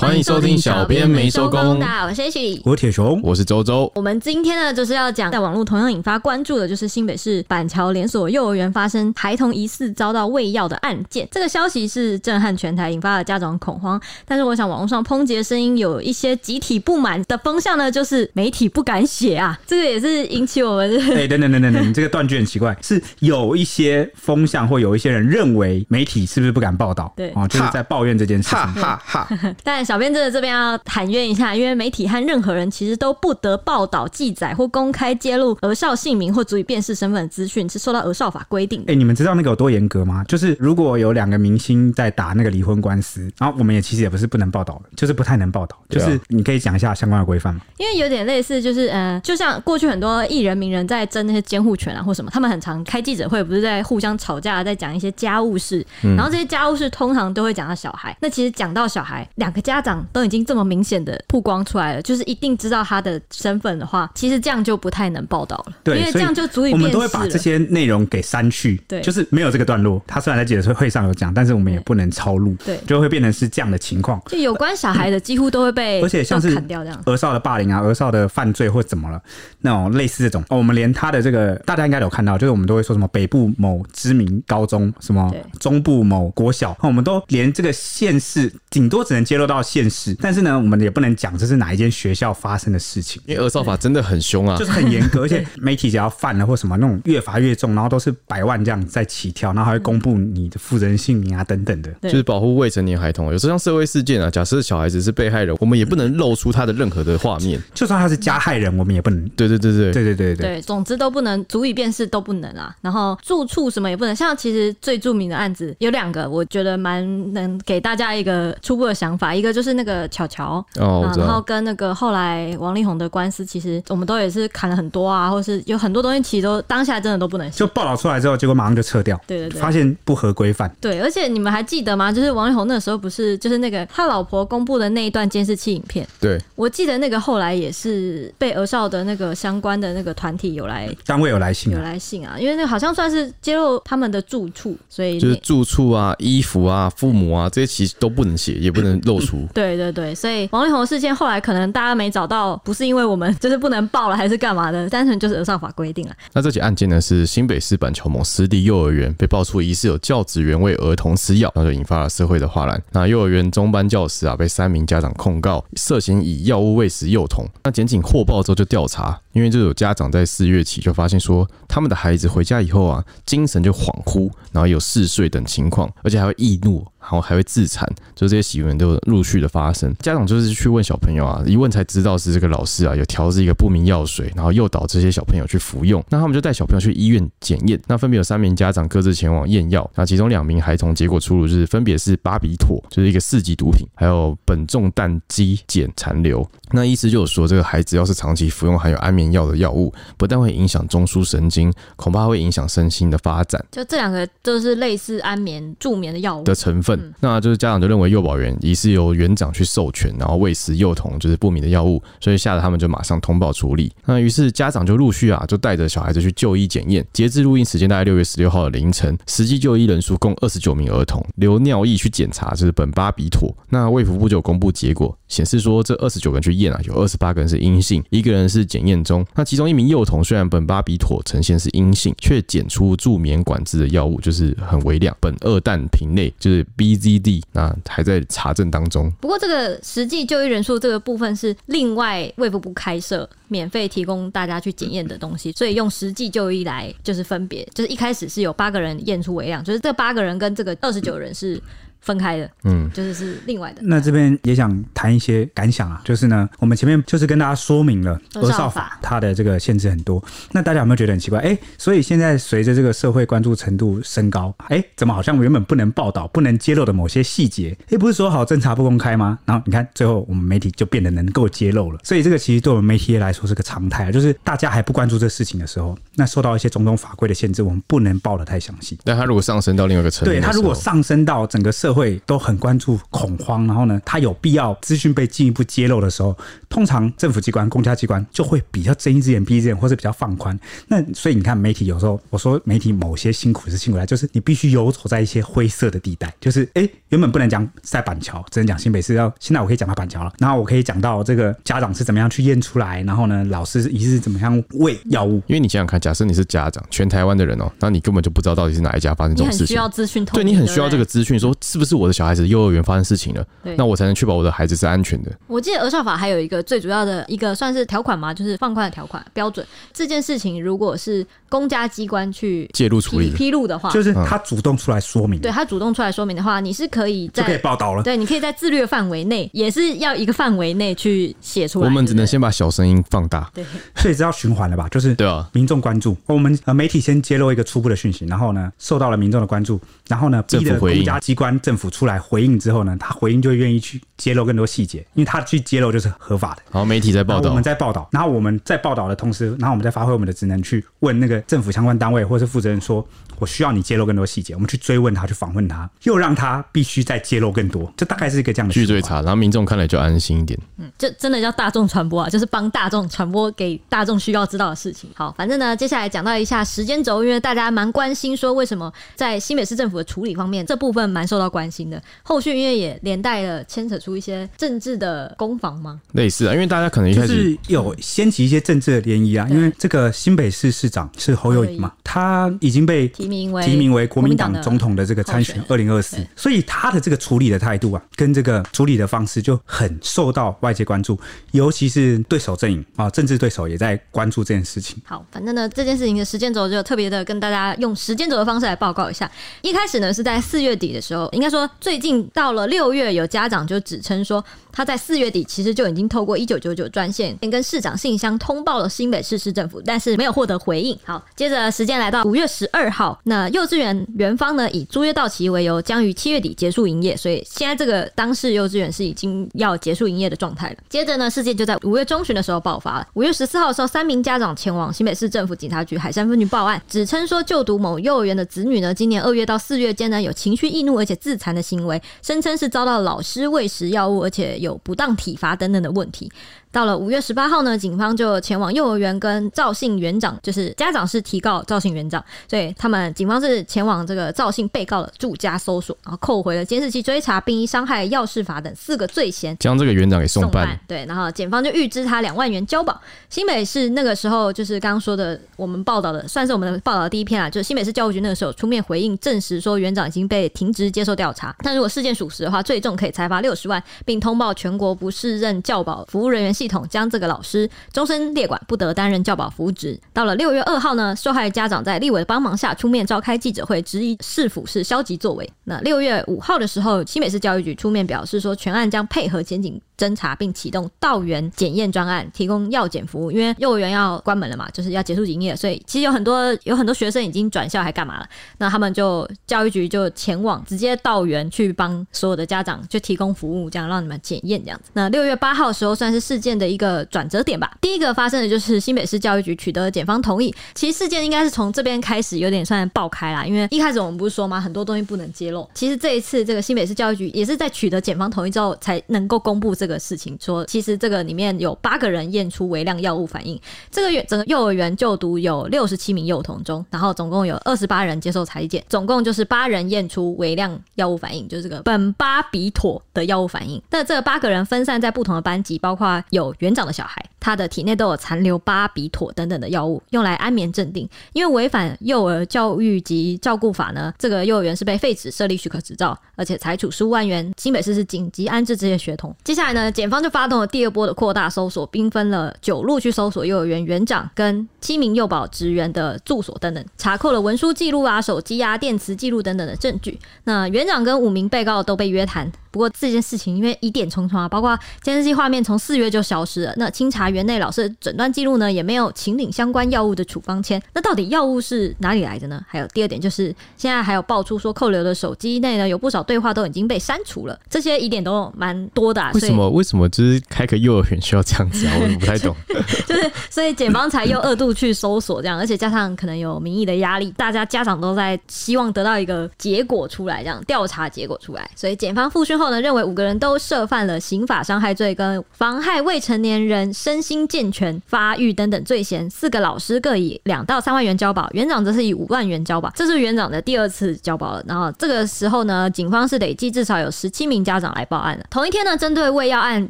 欢迎收听小编没收工。大家好，我是 H，我是铁雄，我是周周。我们今天呢，就是要讲在网络同样引发关注的，就是新北市板桥连锁幼儿园发生孩童疑似遭到喂药的案件。这个消息是震撼全台，引发了家长恐慌。但是，我想网络上抨击的声音有一些集体不满的风向呢，就是媒体不敢写啊。这个也是引起我们。哎、欸，等等等等等，你这个断句很奇怪，是有一些风向或有一些人认为媒体是不是不敢报道？对，哦，就是在抱怨这件事情。哈哈哈。但小编真的这边要喊冤一下，因为媒体和任何人其实都不得报道、记载或公开揭露儿少姓名或足以辨识身份的资讯，是受到儿少法规定的。哎、欸，你们知道那个有多严格吗？就是如果有两个明星在打那个离婚官司，然后我们也其实也不是不能报道的，就是不太能报道。就是你可以讲一下相关的规范吗？因为有点类似，就是呃，就像过去很多艺人名人在争那些监护权啊或什么，他们很常开记者会，不是在互相吵架，在讲一些家务事。然后这些家务事通常都会讲到小孩。那其实讲到小孩，两个家长都已经这么明显的曝光出来了，就是一定知道他的身份的话，其实这样就不太能报道了。对，因为这样就足以。我们都会把这些内容给删去。对，就是没有这个段落。他虽然在记者会上有讲，但是我们也不能抄录。对，就会变成是这样的情况。就有关小孩的几乎都会被，而且像是砍掉这样。儿少的霸凌啊，儿少的犯罪或怎么了，那种类似这种，哦，我们连他的这个大家应该有看到，就是我们都会说什么北部某知名高中，什么中部某国小，我们都连这个县市顶多只能揭露到县市，但是呢，我们也不能讲这是哪一间学校发生的事情，因为儿少法真的很凶啊，就是很严格，而且媒体只要犯了或什么那种越罚越重，然后都是百万这样在起跳，然后还会公布你的负责人姓名啊等等的，就是保护未成年孩童。有时候像社会事件啊，假设小孩子是被害人，我们也不能露出他的任何的画面，就算他是加害人，我们也不能。对对对对。对对对对。对，总之都不能足以辨识都不能啊。然后住处什么也不能，像其实最著名的案子有两个，我觉得蛮能给大家一个初步的想法，一个就是那个巧巧哦，然后跟那个后来王力宏的官司，其实我们都也是砍了很多啊，或是有很多东西其实都当下真的都不能写，就报道出来之后，结果马上就撤掉，对对对，发现不合规范。对，而且你们还记得吗？就是王力宏那时候不是就是那个他老婆公布的那一段监视器影片，对，我记得那个后来也是被俄少的那个相关的那个团体有来单位有来信，有来信啊，因为那个好像算是揭露他们的住处，所以就是住处啊、衣服啊、父母啊这些其实都不能写，也不能露出。对对对，所以王力宏事件后来可能大家没找到，不是因为我们 就是不能报了，还是干嘛的？单纯就是儿少法规定了。那这起案件呢，是新北市板桥某私立幼儿园被爆出疑似有教职员为儿童施药，然后就引发了社会的哗然。那幼儿园中班教师啊，被三名家长控告涉嫌以药物喂食幼童。那检警获报之后就调查，因为就有家长在四月起就发现说，他们的孩子回家以后啊，精神就恍惚，然后有嗜睡等情况，而且还会易怒。然后还会自残，就这些行为都陆续的发生。家长就是去问小朋友啊，一问才知道是这个老师啊有调制一个不明药水，然后诱导这些小朋友去服用。那他们就带小朋友去医院检验，那分别有三名家长各自前往验药，那其中两名孩童结果出炉，就是分别是巴比妥，就是一个四级毒品，还有苯重氮基碱残留。那医师就有说，这个孩子要是长期服用含有安眠药的药物，不但会影响中枢神经，恐怕会影响身心的发展。就这两个都是类似安眠助眠的药物的成分。嗯、那就是家长就认为幼保员疑似由园长去授权，然后喂食幼童就是不明的药物，所以吓得他们就马上通报处理。那于是家长就陆续啊，就带着小孩子去就医检验。截至录音时间大概六月十六号的凌晨，实际就医人数共二十九名儿童，留尿液去检查就是苯巴比妥。那卫福部就公布结果，显示说这二十九个人去验啊，有二十八个人是阴性，一个人是检验中。那其中一名幼童虽然苯巴比妥呈现是阴性，却检出助眠管制的药物就是很微量，苯二氮平类就是 BZD，那还在查证当中。不过这个实际就医人数这个部分是另外卫福部开设免费提供大家去检验的东西，所以用实际就医来就是分别，就是一开始是有八个人验出微量，就是这八个人跟这个二十九人是。分开的，嗯，就是是另外的。那这边也想谈一些感想啊，就是呢，我们前面就是跟大家说明了儿少法它的这个限制很多。那大家有没有觉得很奇怪？哎，所以现在随着这个社会关注程度升高，哎，怎么好像原本不能报道、不能揭露的某些细节，哎，不是说好侦查不公开吗？然后你看，最后我们媒体就变得能够揭露了。所以这个其实对我们媒体来说是个常态，就是大家还不关注这事情的时候，那受到一些种种法规的限制，我们不能报得太详细。但他如果上升到另外一个层面，对他如果上升到整个社会都很关注恐慌，然后呢，他有必要资讯被进一步揭露的时候，通常政府机关、公家机关就会比较睁一只眼闭一只眼，或是比较放宽。那所以你看，媒体有时候我说媒体某些辛苦是辛苦在，就是你必须游走在一些灰色的地带，就是哎、欸，原本不能讲在板桥，只能讲新北市，要现在我可以讲到板桥了，然后我可以讲到这个家长是怎么样去验出来，然后呢，老师疑似怎么样喂药物。因为你想想看，假设你是家长，全台湾的人哦、喔，那你根本就不知道到底是哪一家发生这种事情，需要资讯，对你很需要这个资讯，说是不是我的小孩子幼儿园发生事情了，那我才能确保我的孩子是安全的。我记得儿少法还有一个最主要的一个算是条款嘛，就是放宽的条款标准。这件事情如果是公家机关去介入处理披露的话，就是他主动出来说明，对他主动出来说明的话，你是可以在就可以报道了。对，你可以在自律范围内，也是要一个范围内去写出来。我们只能先把小声音放大，对，所以这要循环了吧？就是对啊，民众关注，我们呃媒体先揭露一个初步的讯息，然后呢，受到了民众的关注，然后呢，逼着国家机关政府出来回应之后呢，他回应就愿意去揭露更多细节，因为他去揭露就是合法的。然后媒体在报道，我们在报道，然后我们在报道的同时，然后我们在发挥我们的职能去问那个政府相关单位或是负责人说，我需要你揭露更多细节，我们去追问他，去访问他，又让他必须再揭露更多，这大概是一个这样的去追查，然后民众看了就安心一点。嗯，这真的叫大众传播啊，就是帮大众传播给大众需要知道的事情。好，反正呢，接下来讲到一下时间轴，因为大家蛮关心说为什么在新北市政府的处理方面这部分蛮受到关心的。后续因为也连带了牵扯出一些政治的攻防吗？类似啊，因为大家可能一开始就是有掀起一些政治的涟漪啊，因为这个新北市市长是侯友宜嘛，他已经被提名为提名为国民党总统的这个参选二零二四，所以他的这个处理的态度啊，跟这个处理的方式就很受到外界关注，尤其是对手阵营啊，政治对手也在关注这件事情。好，反正呢，这件事情的时间轴就特别的跟大家用时间轴的方式来报告一下。一开始呢是在四月底的时候，应该说最近到了六月，有家长就指称说。他在四月底其实就已经透过一九九九专线跟市长信箱通报了新北市市政府，但是没有获得回应。好，接着时间来到五月十二号，那幼稚园园方呢以租约到期为由，将于七月底结束营业，所以现在这个当事幼稚园是已经要结束营业的状态了。接着呢，事件就在五月中旬的时候爆发了。五月十四号的时候，三名家长前往新北市政府警察局海山分局报案，指称说就读某幼儿园的子女呢，今年二月到四月间呢有情绪易怒而且自残的行为，声称是遭到老师喂食药物，而且有不当体罚等等的问题。到了五月十八号呢，警方就前往幼儿园跟赵姓园长，就是家长是提告赵姓园长，所以他们警方是前往这个赵姓被告的住家搜索，然后扣回了监视器追查，并以伤害要事法等四个罪嫌将这个园长给送办。送办。对，然后检方就预支他两万元交保。新北市那个时候就是刚刚说的，我们报道的算是我们的报道的第一篇啊，就是新北市教育局那个时候出面回应，证实说园长已经被停职接受调查。但如果事件属实的话，最重可以裁罚六十万，并通报全国不适任教保服务人员系统，将这个老师终身列管，不得担任教保服务职。到了六月二号呢，受害家长在立委的帮忙下出面召开记者会，质疑市府是消极作为。那六月五号的时候，新北市教育局出面表示说，全案将配合检警侦查，并启动道园检验专案，提供药检服务。因为幼儿园要关门了嘛，就是要结束营业，所以其实有很多有很多学生已经转校还干嘛了。那他们就教育局就前往直接道园去帮所有的家长就提供服务，这样让你们检验这样子。那六月八号的时候，算是事件的一个转折点吧。第一个发生的就是新北市教育局取得检方同意。其实事件应该是从这边开始有点算爆开啦，因为一开始我们不是说吗？很多东西不能揭露。其实这一次这个新北市教育局也是在取得检方同意之后才能够公布这个个事情，说其实这个里面有八个人验出微量药物反应。这个整个幼儿园就读有六十七名幼童中，然后总共有二十八人接受裁剪，总共就是八人验出微量药物反应，就是这个苯巴比妥的药物反应。那这八个人分散在不同的班级，包括有园长的小孩。他的体内都有残留巴比妥等等的药物，用来安眠镇定。因为违反幼儿教育及照顾法呢，这个幼儿园是被废止设立许可执照，而且裁处十五万元。新北市是紧急安置这些学童。接下来呢，检方就发动了第二波的扩大搜索，兵分了九路去搜索幼儿园园长跟七名幼保职员的住所等等，查扣了文书记录啊、手机啊、电磁记录等等的证据。那园长跟五名被告都被约谈。不过这件事情因为疑点重重啊，包括监视器画面从四月就消失了，那清查。园内老师的诊断记录呢，也没有请领相关药物的处方签。那到底药物是哪里来的呢？还有第二点就是，现在还有爆出说扣留的手机内呢，有不少对话都已经被删除了，这些疑点都蛮多的啊。为什么？为什么就是开个幼儿园需要这样子啊？我不太懂。就是所以检方才又二度去搜索这样，而且加上可能有民意的压力，大家家长都在希望得到一个结果出来，这样调查结果出来。所以检方复讯后呢，认为五个人都涉犯了刑法伤害罪跟妨害未成年人身心健全发育等等罪嫌。四个老师各以两到三万元交保，园长则是以五万元交保。这是园长的第二次交保了。然后这个时候呢，警方是累计至少有十七名家长来报案了。同一天呢，针对未要案，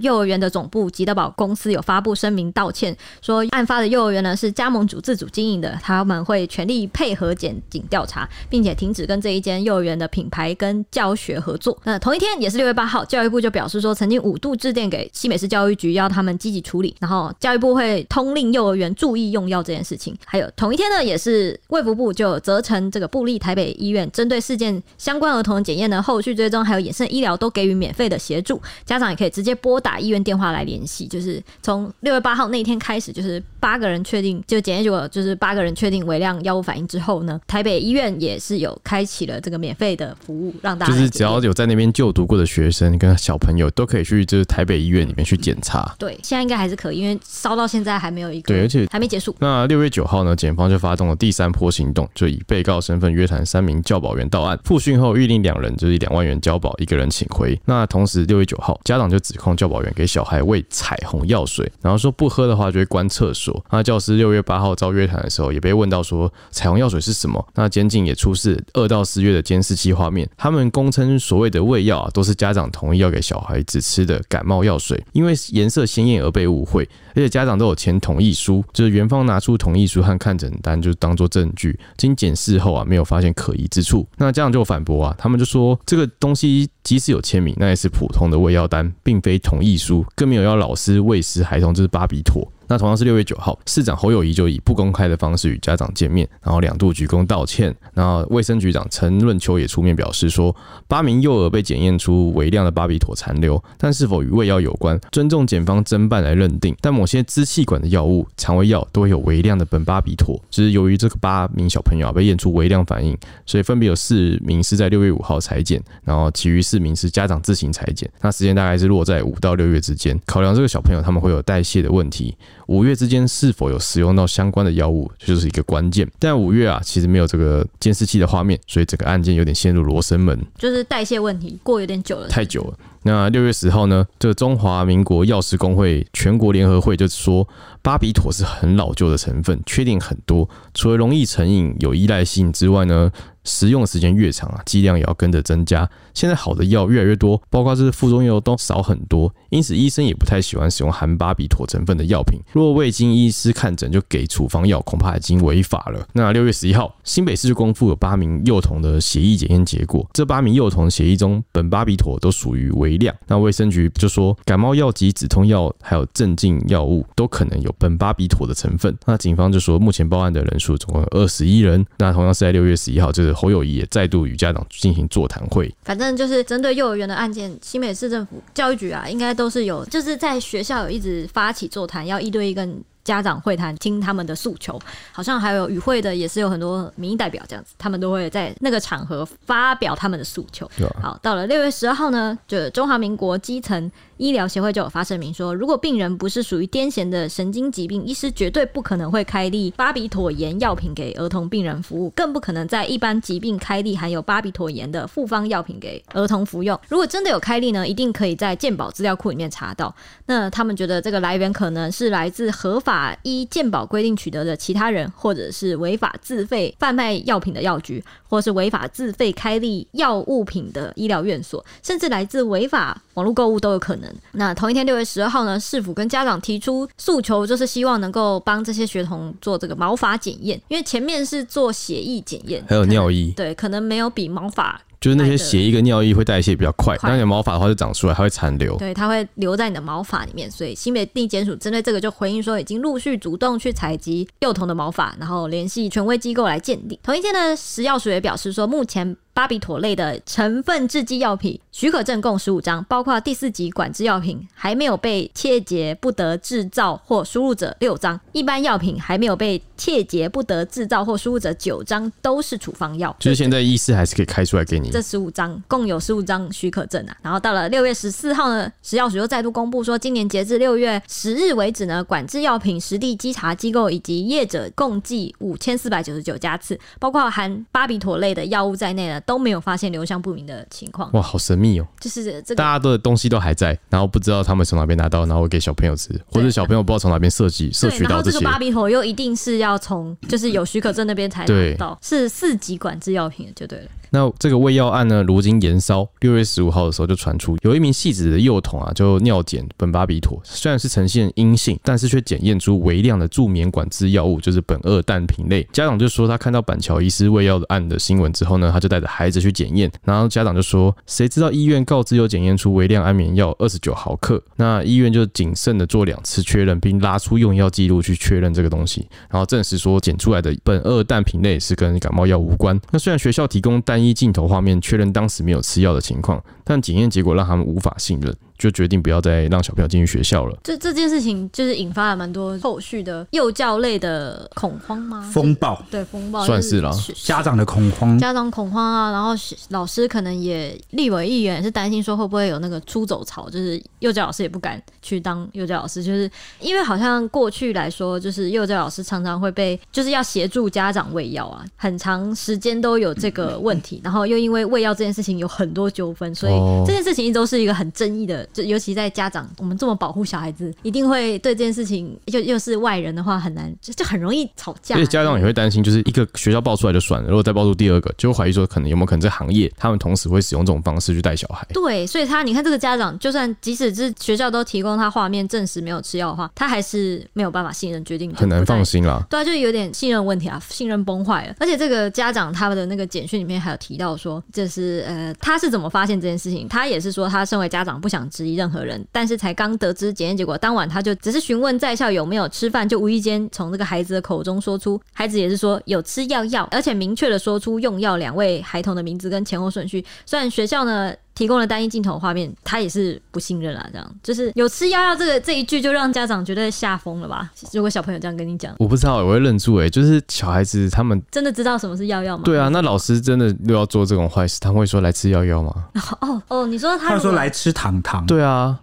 幼儿园的总部吉德堡公司有发布声明道歉，说案发的幼儿园呢是加盟主自主经营的，他们会全力配合检警调查，并且停止跟这一间幼儿园的品牌跟教学合作。那同一天也是六月八号，教育部就表示说，曾经五度致电给新北市教育局，要他们积极处理，然后教育部会通令幼儿园注意用药这件事情。还有同一天呢，也是卫福部就责成这个部立台北医院，针对事件相关儿童的检验呢，后续追踪还有衍生医疗都给予免费的协助，家长也可以直接拨打医院电话来联系。就是从六月八号那天开始，就是八个人确定就检验结果，就是八个人确定微量药物反应之后呢，台北医院也是有开启了这个免费的服务，让大家就是只要有在那边就读过的学生跟小朋友都可以去，就是台北医院里面去检查。对，现在应该还是可以，因为烧到现在还没有一个对，而且还没结束。那六月九号呢，检方就发动了第三波行动，就以被告身份约谈三名教保员到案，复讯后预定两人就是两万元交保，一个人请回。那同时六月九号，家长就指控教保员给小孩喂彩虹药水，然后说不喝的话就会关厕所。那教师六月八号遭约谈的时候，也被问到说彩虹药水是什么？那监警也出示二到四月的监视器画面，他们供称所谓的喂药啊，都是家长同意要给小孩子吃的感冒药水，因为颜色鲜艳而被误会，而且家长都有签同意书，就是园方拿出同意书和看诊单就当做证据，经检视后啊，没有发现可疑之处。那家长就反驳啊，他们就说这个东西即使有签名，那也是普通的喂药单，并非同意书，更没有要老师喂食孩童，这是巴比妥。那同样是六月九号，市长侯友宜就以不公开的方式与家长见面，然后两度鞠躬道歉。然后卫生局长陈润秋也出面表示说，八名幼儿被检验出微量的巴比妥残留，但是否与胃药有关，尊重检方侦办来认定。但某些支气管的药物、肠胃药都会有微量的苯巴比妥，只是由于这个八名小朋友被验出微量反应，所以分别有四名是在六月五号裁检，然后其余四名是家长自行裁检。那时间大概是落在五到六月之间。考量这个小朋友他们会有代谢的问题。五月之间是否有使用到相关的药物，就是一个关键。但五月啊，其实没有这个监视器的画面，所以整个案件有点陷入罗生门，就是代谢问题过有点久了，太久了。那六月十号呢，这个中华民国药师公会全国联合会就说，巴比妥是很老旧的成分，缺点很多，除了容易成瘾、有依赖性之外呢。使用的时间越长啊，剂量也要跟着增加。现在好的药越来越多，包括这是副作用都少很多，因此医生也不太喜欢使用含巴比妥成分的药品。若未经医师看诊就给处方药，恐怕已经违法了。那六月十一号，新北市就公布有八名幼童的血液检验结果，这八名幼童血液中苯巴比妥都属于微量。那卫生局就说，感冒药及止痛药还有镇静药物都可能有苯巴比妥的成分。那警方就说，目前报案的人数总共有二十一人。那同样是在六月十一号，就是。侯友谊也再度与家长进行座谈会，反正就是针对幼儿园的案件，新北市政府教育局啊，应该都是有，就是在学校有一直发起座谈，要一对一跟家长会谈，听他们的诉求。好像还有与会的也是有很多民意代表这样子，他们都会在那个场合发表他们的诉求。好，到了六月十二号呢，就中华民国基层。医疗协会就有发声明说，如果病人不是属于癫痫的神经疾病，医师绝对不可能会开立巴比妥盐药品给儿童病人服务，更不可能在一般疾病开立含有巴比妥盐的复方药品给儿童服用。如果真的有开立呢，一定可以在健保资料库里面查到。那他们觉得这个来源可能是来自合法依健保规定取得的其他人，或者是违法自费贩卖药品的药局，或是违法自费开立药物品的医疗院所，甚至来自违法网络购物都有可能。那同一天六月十二号呢，市府跟家长提出诉求，就是希望能够帮这些学童做这个毛发检验，因为前面是做血液检验，还有尿液，对，可能没有比毛发就是那些血液跟尿液会代谢比较快，那你的毛发的话就长出来，它会残留，对，它会留在你的毛发里面。所以新北地检署针对这个就回应说，已经陆续主动去采集幼童的毛发，然后联系权威机构来鉴定。同一天呢，食药署也表示说，目前。巴比妥类的成分制剂药品许可证共十五张，包括第四级管制药品还没有被切结不得制造或输入者六张，一般药品还没有被切结不得制造或输入者九张，都是处方药。就是现在医师还是可以开出来给你。这十五张共有十五张许可证啊。然后到了六月十四号呢，食药署又再度公布说，今年截至六月十日为止呢，管制药品实地稽查机构以及业者共计五千四百九十九家次，包括含巴比妥类的药物在内呢。都没有发现流向不明的情况。哇，好神秘哦！就是这个，大家的东西都还在，然后不知道他们从哪边拿到，然后给小朋友吃，或者小朋友不知道从哪边设计摄取到这些。这个芭比火又一定是要从就是有许可证那边才拿到，是四级管制药品就对了。那这个喂药案呢，如今延烧，六月十五号的时候就传出，有一名戏子的幼童啊，就尿检苯巴比妥，虽然是呈现阴性，但是却检验出微量的助眠管制药物，就是苯二氮平类。家长就说，他看到板桥医师喂药的案的新闻之后呢，他就带着孩子去检验，然后家长就说，谁知道医院告知有检验出微量安眠药二十九毫克，那医院就谨慎的做两次确认，并拉出用药记录去确认这个东西，然后证实说检出来的苯二氮平类是跟感冒药无关。那虽然学校提供单一镜头画面确认当时没有吃药的情况，但检验结果让他们无法信任。就决定不要再让小朋友进去学校了。这这件事情就是引发了蛮多后续的幼教类的恐慌吗？风暴，对，风暴算是了。家长的恐慌，家长恐慌啊，然后老师可能也立为议员是担心说会不会有那个出走潮，就是幼教老师也不敢去当幼教老师，就是因为好像过去来说，就是幼教老师常常会被就是要协助家长喂药啊，很长时间都有这个问题，然后又因为喂药这件事情有很多纠纷，所以这件事情一直都是一个很争议的。就尤其在家长，我们这么保护小孩子，一定会对这件事情，又又是外人的话，很难，就就很容易吵架。所以家长也会担心，就是一个学校爆出来就算了，如果再爆出第二个，就会怀疑说，可能有没有可能这行业他们同时会使用这种方式去带小孩。对，所以他你看这个家长，就算即使是学校都提供他画面证实没有吃药的话，他还是没有办法信任决定，很难放心啦。对啊，就有点信任问题啊，信任崩坏了。而且这个家长他们的那个简讯里面还有提到说，就是呃，他是怎么发现这件事情？他也是说，他身为家长不想质疑任何。人，但是才刚得知检验结果，当晚他就只是询问在校有没有吃饭，就无意间从这个孩子的口中说出，孩子也是说有吃药药，而且明确的说出用药两位孩童的名字跟前后顺序。虽然学校呢提供了单一镜头画面，他也是不信任啊。这样就是有吃药药这个这一句就让家长觉得吓疯了吧？如果小朋友这样跟你讲，我不知道，我会愣住哎、欸，就是小孩子他们真的知道什么是药药吗？对啊，那老师真的又要做这种坏事，他会说来吃药药吗？哦哦，你说他，他说来吃糖糖，对啊。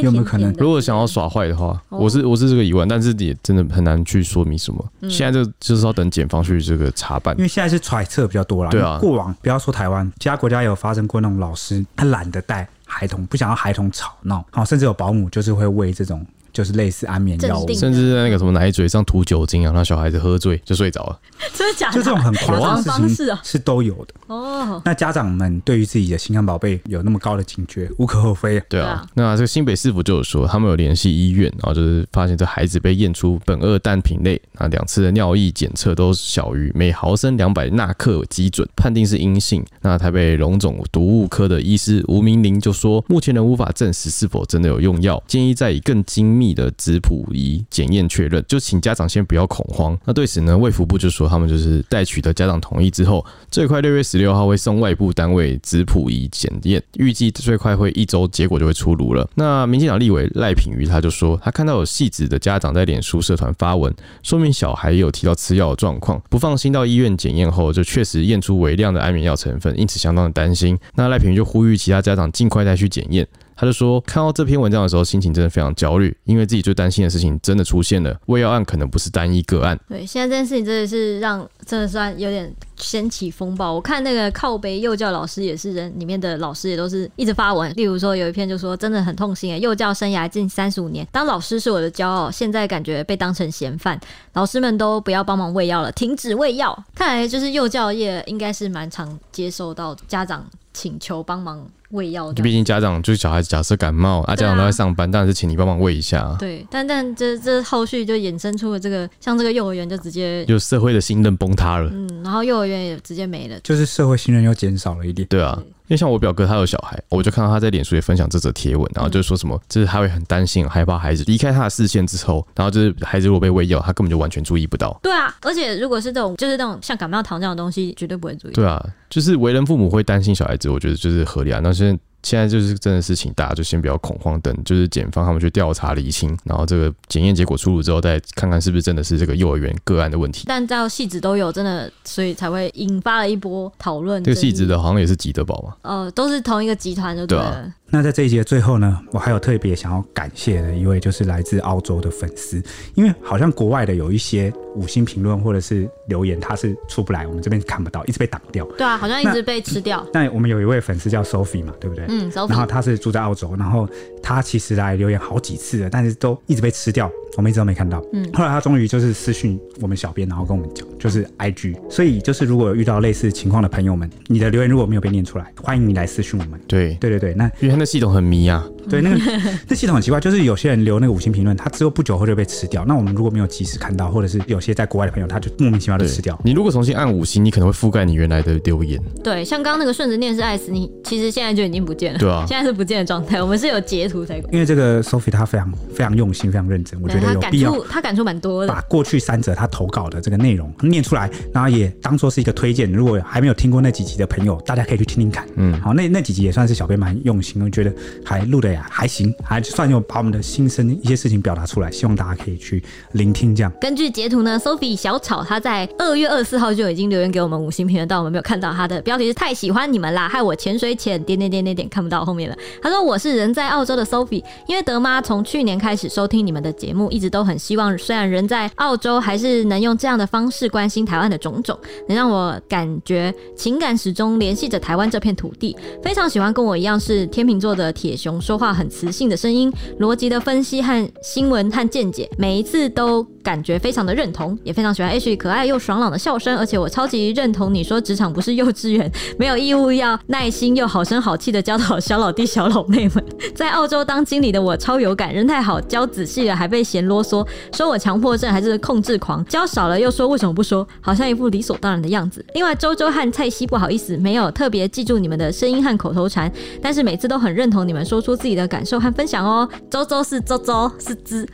有没有可能？如果想要耍坏的话，我是我是这个疑问，但是也真的很难去说明什么。现在就就是要等检方去这个查办，因为现在是揣测比较多了。对啊，过往不要说台湾，其他国家有发生过那种老师他懒得带孩童，不想要孩童吵闹，好，甚至有保姆就是会为这种。就是类似安眠药物，甚至在那个什么奶嘴上涂酒精啊，让小孩子喝醉就睡着了。真的假的？就这种很夸张的方式啊，是都有的。哦，那家长们对于自己的心肝宝贝有那么高的警觉，无可厚非。对啊，那这个新北市府就有说，他们有联系医院，然后就是发现这孩子被验出苯二氮平类，那两次的尿液检测都小于每毫升两百纳克基准，判定是阴性。那台北荣总毒物科的医师吴明玲就说，目前仍无法证实是否真的有用药，建议再以更精密。密的质谱仪检验确认，就请家长先不要恐慌。那对此呢，卫福部就说他们就是待取得家长同意之后，最快六月十六号会送外部单位质谱仪检验，预计最快会一周结果就会出炉了。那民进党立委赖品妤他就说，他看到有戏子的家长在脸书社团发文，说明小孩有提到吃药的状况，不放心到医院检验后，就确实验出微量的安眠药成分，因此相当的担心。那赖品妤就呼吁其他家长尽快再去检验。他就说，看到这篇文章的时候，心情真的非常焦虑，因为自己最担心的事情真的出现了。喂药案可能不是单一个案。对，现在这件事情真的是让真的算有点掀起风暴。我看那个靠北幼教老师也是人里面的老师，也都是一直发文。例如说有一篇就说，真的很痛心诶，幼教生涯近三十五年，当老师是我的骄傲，现在感觉被当成嫌犯。老师们都不要帮忙喂药了，停止喂药。看来就是幼教业应该是蛮常接受到家长请求帮忙。喂药。就毕竟家长就是小孩子，假设感冒啊，家长都在上班，当然是请你帮忙喂一下。对，但但这这后续就衍生出了这个，像这个幼儿园就直接就社会的信任崩塌了。嗯，然后幼儿园也直接没了，就是社会信任又减少了一点。对啊。因为像我表哥他有小孩，我就看到他在脸书也分享这则贴文，然后就说什么，就是他会很担心、害怕孩子离开他的视线之后，然后就是孩子如果被喂药，他根本就完全注意不到。对啊，而且如果是这种就是那种像感冒糖这样的东西，绝对不会注意。对啊，就是为人父母会担心小孩子，我觉得就是合理啊。那现在。现在就是真的事情，大家就先不要恐慌，等就是检方他们去调查厘清，然后这个检验结果出炉之后，再看看是不是真的是这个幼儿园个案的问题。但到细致都有，真的，所以才会引发了一波讨论。这个细致的好像也是吉德堡嘛？哦、呃，都是同一个集团，就对了。对啊。那在这一集的最后呢，我还有特别想要感谢的一位，就是来自澳洲的粉丝，因为好像国外的有一些五星评论或者是留言，它是出不来，我们这边看不到，一直被挡掉。对啊，好像一直被吃掉。那我们有一位粉丝叫 Sophie 嘛，对不对？嗯，Sophie。然后他是住在澳洲，然后他其实来留言好几次了，但是都一直被吃掉。我们一直都没看到，嗯，后来他终于就是私讯我们小编，然后跟我们讲，就是 IG，所以就是如果有遇到类似情况的朋友们，你的留言如果没有被念出来，欢迎你来私讯我们。对，对对对，那因为他那系统很迷啊，对，那个 那系统很奇怪，就是有些人留那个五星评论，他之后不久后就被吃掉。那我们如果没有及时看到，或者是有些在国外的朋友，他就莫名其妙的吃掉。你如果重新按五星，你可能会覆盖你原来的留言。对，像刚刚那个顺着念是爱死，你其实现在就已经不见了。对啊，现在是不见的状态。我们是有截图才。因为这个 Sophie 她非常非常用心，非常认真，我觉得有必要。感触蛮多的，把过去三者他投稿的这个内容念出来，然后也当做是一个推荐。如果还没有听过那几集的朋友，大家可以去听听看。嗯，好，那那几集也算是小编蛮用心，我觉得还录的呀还行，还算有把我们的心声一些事情表达出来，希望大家可以去聆听。这样，根据截图呢，Sophie 小草他在二月二十四号就已经留言给我们五星评论，但我们没有看到他的标题是太喜欢你们啦，害我潜水潜点点点点点看不到后面了。他说我是人在澳洲的 Sophie，因为德妈从去年开始收听你们的节目，一直都很希望，虽然人在澳洲还是能用这样的方式关心台湾的种种，能让我感觉情感始终联系着台湾这片土地。非常喜欢跟我一样是天秤座的铁熊说话很磁性的声音，逻辑的分析和新闻和见解，每一次都感觉非常的认同，也非常喜欢 H 可爱又爽朗的笑声。而且我超级认同你说职场不是幼稚园，没有义务要耐心又好声好气的教导小老弟小老妹们。在澳洲当经理的我超有感，人太好，教仔细了还被嫌啰嗦，说我强迫症还。是控制狂，教少了又说为什么不说，好像一副理所当然的样子。另外，周周和蔡西不好意思，没有特别记住你们的声音和口头禅，但是每次都很认同你们说出自己的感受和分享哦。周周是周周是之，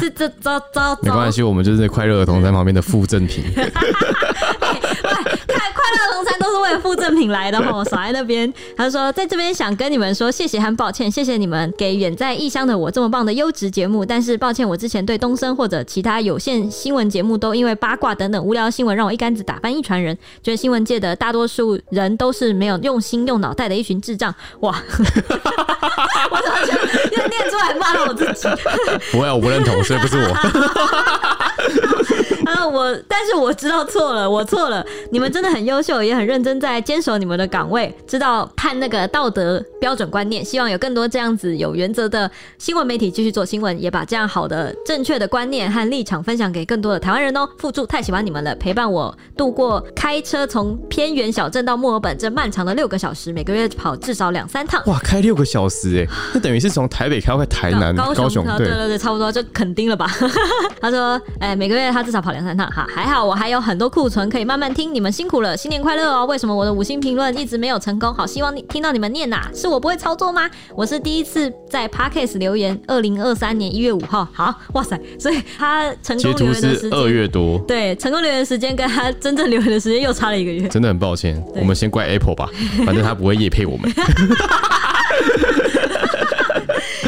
是这 周周。没关系，我们就是快乐儿童在旁边的附赠品。快乐龙餐都是为了附赠品来的吼，少在那边。他说，在这边想跟你们说谢谢和抱歉，谢谢你们给远在异乡的我这么棒的优质节目。但是抱歉，我之前对东升或者其他有线新闻节目都因为八卦等等无聊新闻，让我一竿子打翻一船人，觉得新闻界的大多数人都是没有用心用脑袋的一群智障。哇！我怎么就又念出来骂了我自己？不会，我不认同，所以不是我。啊，我但是我知道错了，我错了。你们真的很优秀，也很认真在坚守你们的岗位，知道判那个道德标准观念。希望有更多这样子有原则的新闻媒体继续做新闻，也把这样好的正确的观念和立场分享给更多的台湾人哦。附注太喜欢你们了，陪伴我度过开车从偏远小镇到墨尔本这漫长的六个小时，每个月跑至少两三趟。哇，开六个小时哎，那等于是从台北开到台南、高雄，高雄对对对，差不多就垦丁了吧？他说，哎，每个月他至少跑两三趟哈，还好我还有很多库存可以慢慢听。你们辛苦了，新年快乐哦！为什么我的五星评论一直没有成功？好希望你听到你们念呐、啊，是我不会操作吗？我是第一次在 Podcast 留言，二零二三年一月五号，好哇塞，所以他成功留言的时间二月多，对，成功留言时间跟他真正留言的时间又差了一个月，真的很抱歉，我们先怪 Apple 吧，反正他不会夜配我们。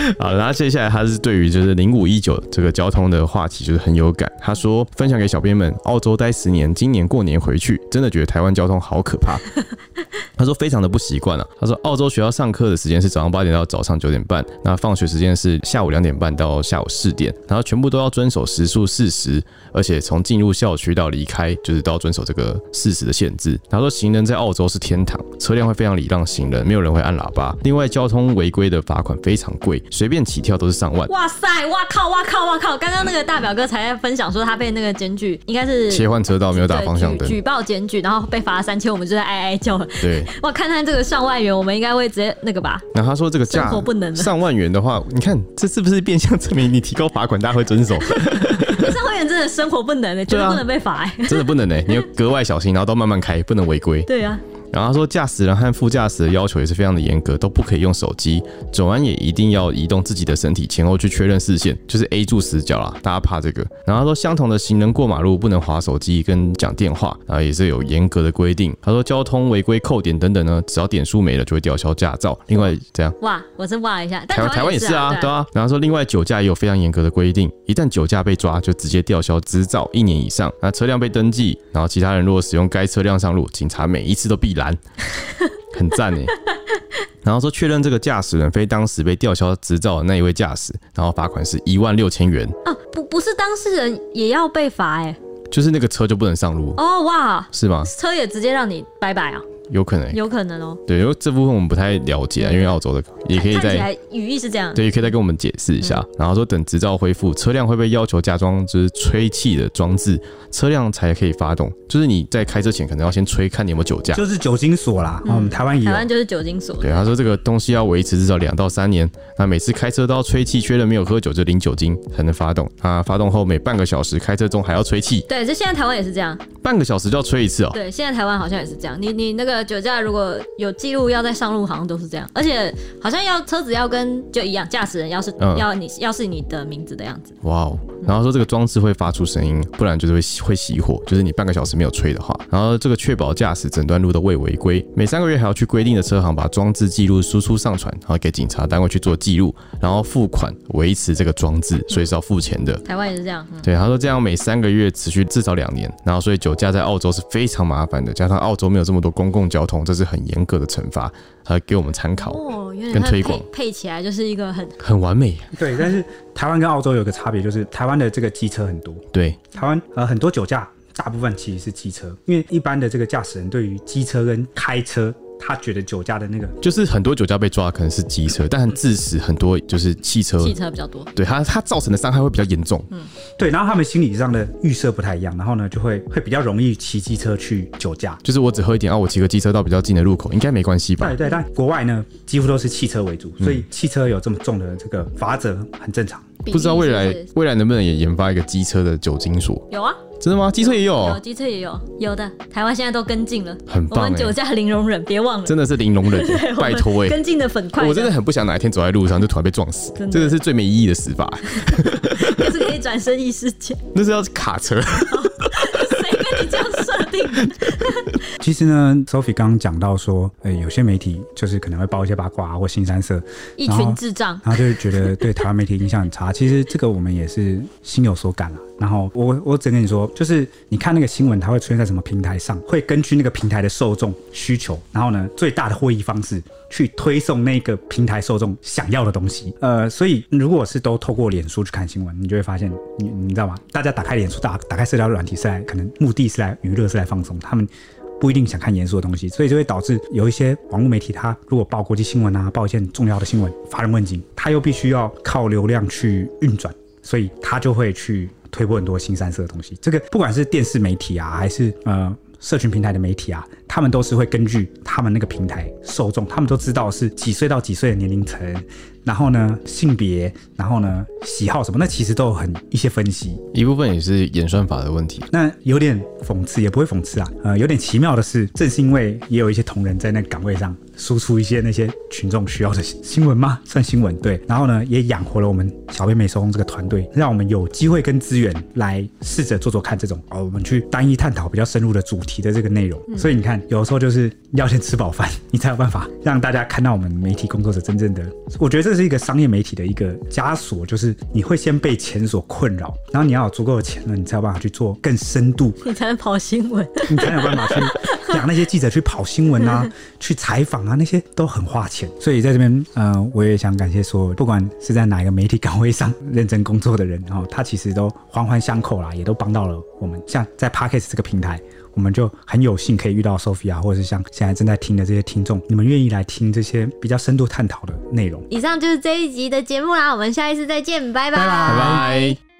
好，然后接下来他是对于就是零五一九这个交通的话题就是很有感。他说分享给小编们，澳洲待十年，今年过年回去，真的觉得台湾交通好可怕。他说非常的不习惯啊。他说澳洲学校上课的时间是早上八点到早上九点半，那放学时间是下午两点半到下午四点，然后全部都要遵守时速四十，而且从进入校区到离开就是都要遵守这个四十的限制。他说行人在澳洲是天堂，车辆会非常礼让行人，没有人会按喇叭。另外交通违规的罚款非常贵。随便起跳都是上万！哇塞！哇靠！哇靠！哇靠！刚刚那个大表哥才在分享说他被那个检举，应该是切换车道没有打方向灯，举报检举，然后被罚了三千，我们就在哀哀叫。对，对，哇，看看这个上万元，我们应该会直接那个吧？那他说这个价生活不能上万元的话，你看这是不是变相证明你提高罚款，大家会遵守？上万元真的生活不能的，绝对不能被罚，真的不能哎，你要格外小心，然后都慢慢开，不能违规。对啊。然后他说，驾驶人和副驾驶的要求也是非常的严格，都不可以用手机。走完也一定要移动自己的身体前后去确认视线，就是 A 柱死角啦，大家怕这个。然后他说，相同的行人过马路不能划手机跟讲电话，然后也是有严格的规定。他说，交通违规扣点等等呢，只要点数没了就会吊销驾照。另外这样，哇，我是哇一下，台湾台湾也是啊，对啊。然后说，另外酒驾也有非常严格的规定，一旦酒驾被抓，就直接吊销执照一年以上。那车辆被登记，然后其他人如果使用该车辆上路，警察每一次都必拦。很赞哎，然后说确认这个驾驶人非当时被吊销执照的那一位驾驶，然后罚款是一万六千元啊，不不是当事人也要被罚哎，就是那个车就不能上路哦哇，是吗？车也直接让你拜拜啊。有可能，有可能哦。对，因为这部分我们不太了解啊，因为澳洲的也可以在语义是这样，对，也可以再跟我们解释一下。嗯、然后说等执照恢复，车辆会被要求加装就是吹气的装置，车辆才可以发动。就是你在开车前可能要先吹，看你有没有酒驾，就是酒精锁啦。嗯，台湾也有，台湾就是酒精锁。对，他说这个东西要维持至少两到三年，那每次开车都要吹气，确认没有喝酒就零酒精才能发动。啊，发动后每半个小时开车中还要吹气。对，这现在台湾也是这样，半个小时就要吹一次哦。对，现在台湾好像也是这样。你你那个酒驾如果有记录要在上路，好像都是这样，而且好像要车子要跟就一样，驾驶人要是、嗯、要你要是你的名字的样子。哇哦！然后说这个装置会发出声音，不然就是会会熄火，就是你半个小时没有吹的话。然后这个确保驾驶整段路都未违规，每三个月还要去规定的车行把装置记录输出上传，然后给警察单位去做记录，然后付款维持这个装置，所以是要付钱的。台湾也是这样。嗯、对，他说这样每三个月持续至少两年，然后所以酒驾在澳洲是非常麻烦的，加上澳洲没有这么多公共交通，这是很严格的惩罚。还给我们参考哦，跟推广配起来就是一个很很完美。对，但是台湾跟澳洲有个差别，就是台湾的这个机车很多。对，台湾呃很多酒驾，大部分其实是机车，因为一般的这个驾驶人对于机车跟开车。他觉得酒驾的那个，就是很多酒驾被抓可能是机车，但致死很多就是汽车，汽车比较多。对，他他造成的伤害会比较严重。嗯，对。然后他们心理上的预设不太一样，然后呢就会会比较容易骑机车去酒驾。就是我只喝一点啊，我骑个机车到比较近的路口应该没关系吧？对对，但国外呢几乎都是汽车为主，所以汽车有这么重的这个罚则很正常。不知道未来未来能不能也研发一个机车的酒精锁？有啊。真的吗？机车也有，有机车也有，有的。台湾现在都跟进了，很棒。我们酒驾零容忍，别忘了，真的是零容忍，拜托哎，跟进的粉快。我真的很不想哪一天走在路上就突然被撞死，真的是最没意义的死法。那是可以转身异世界，那是要卡车。谁跟你这样设定？其实呢，Sophie 刚刚讲到说，哎、欸，有些媒体就是可能会报一些八卦或新三色，一群智障，然后就觉得对台湾媒体印象很差。其实这个我们也是心有所感了。然后我我只跟你说，就是你看那个新闻，它会出现在什么平台上，会根据那个平台的受众需求，然后呢，最大的获益方式去推送那个平台受众想要的东西。呃，所以如果是都透过脸书去看新闻，你就会发现，你你知道吗？大家打开脸书，打打开社交软体是来可能目的是来娱乐，是来放松，他们不一定想看严肃的东西，所以就会导致有一些网络媒体，它如果报国际新闻啊，报一件重要的新闻，发人问津，它又必须要靠流量去运转，所以它就会去。推播很多新三色的东西，这个不管是电视媒体啊，还是呃社群平台的媒体啊，他们都是会根据他们那个平台受众，他们都知道是几岁到几岁的年龄层，然后呢性别，然后呢喜好什么，那其实都有很一些分析，一部分也是演算法的问题。那有点讽刺，也不会讽刺啊，呃，有点奇妙的是，正是因为也有一些同仁在那个岗位上。输出一些那些群众需要的新闻吗？算新闻，对。然后呢，也养活了我们小编美收工这个团队，让我们有机会跟资源来试着做做看这种哦，我们去单一探讨比较深入的主题的这个内容。嗯、所以你看，有的时候就是要先吃饱饭，你才有办法让大家看到我们媒体工作者真正的。我觉得这是一个商业媒体的一个枷锁，就是你会先被钱所困扰，然后你要有足够的钱了，你才有办法去做更深度，你才能跑新闻，你才有办法去养那些记者去跑新闻啊，去采访啊。那些都很花钱，所以在这边，呃，我也想感谢说，不管是在哪一个媒体岗位上认真工作的人，然后他其实都环环相扣啦，也都帮到了我们。像在 Parkes 这个平台，我们就很有幸可以遇到 Sophia，或者是像现在正在听的这些听众，你们愿意来听这些比较深度探讨的内容。以上就是这一集的节目啦，我们下一次再见，拜拜，拜拜。拜拜。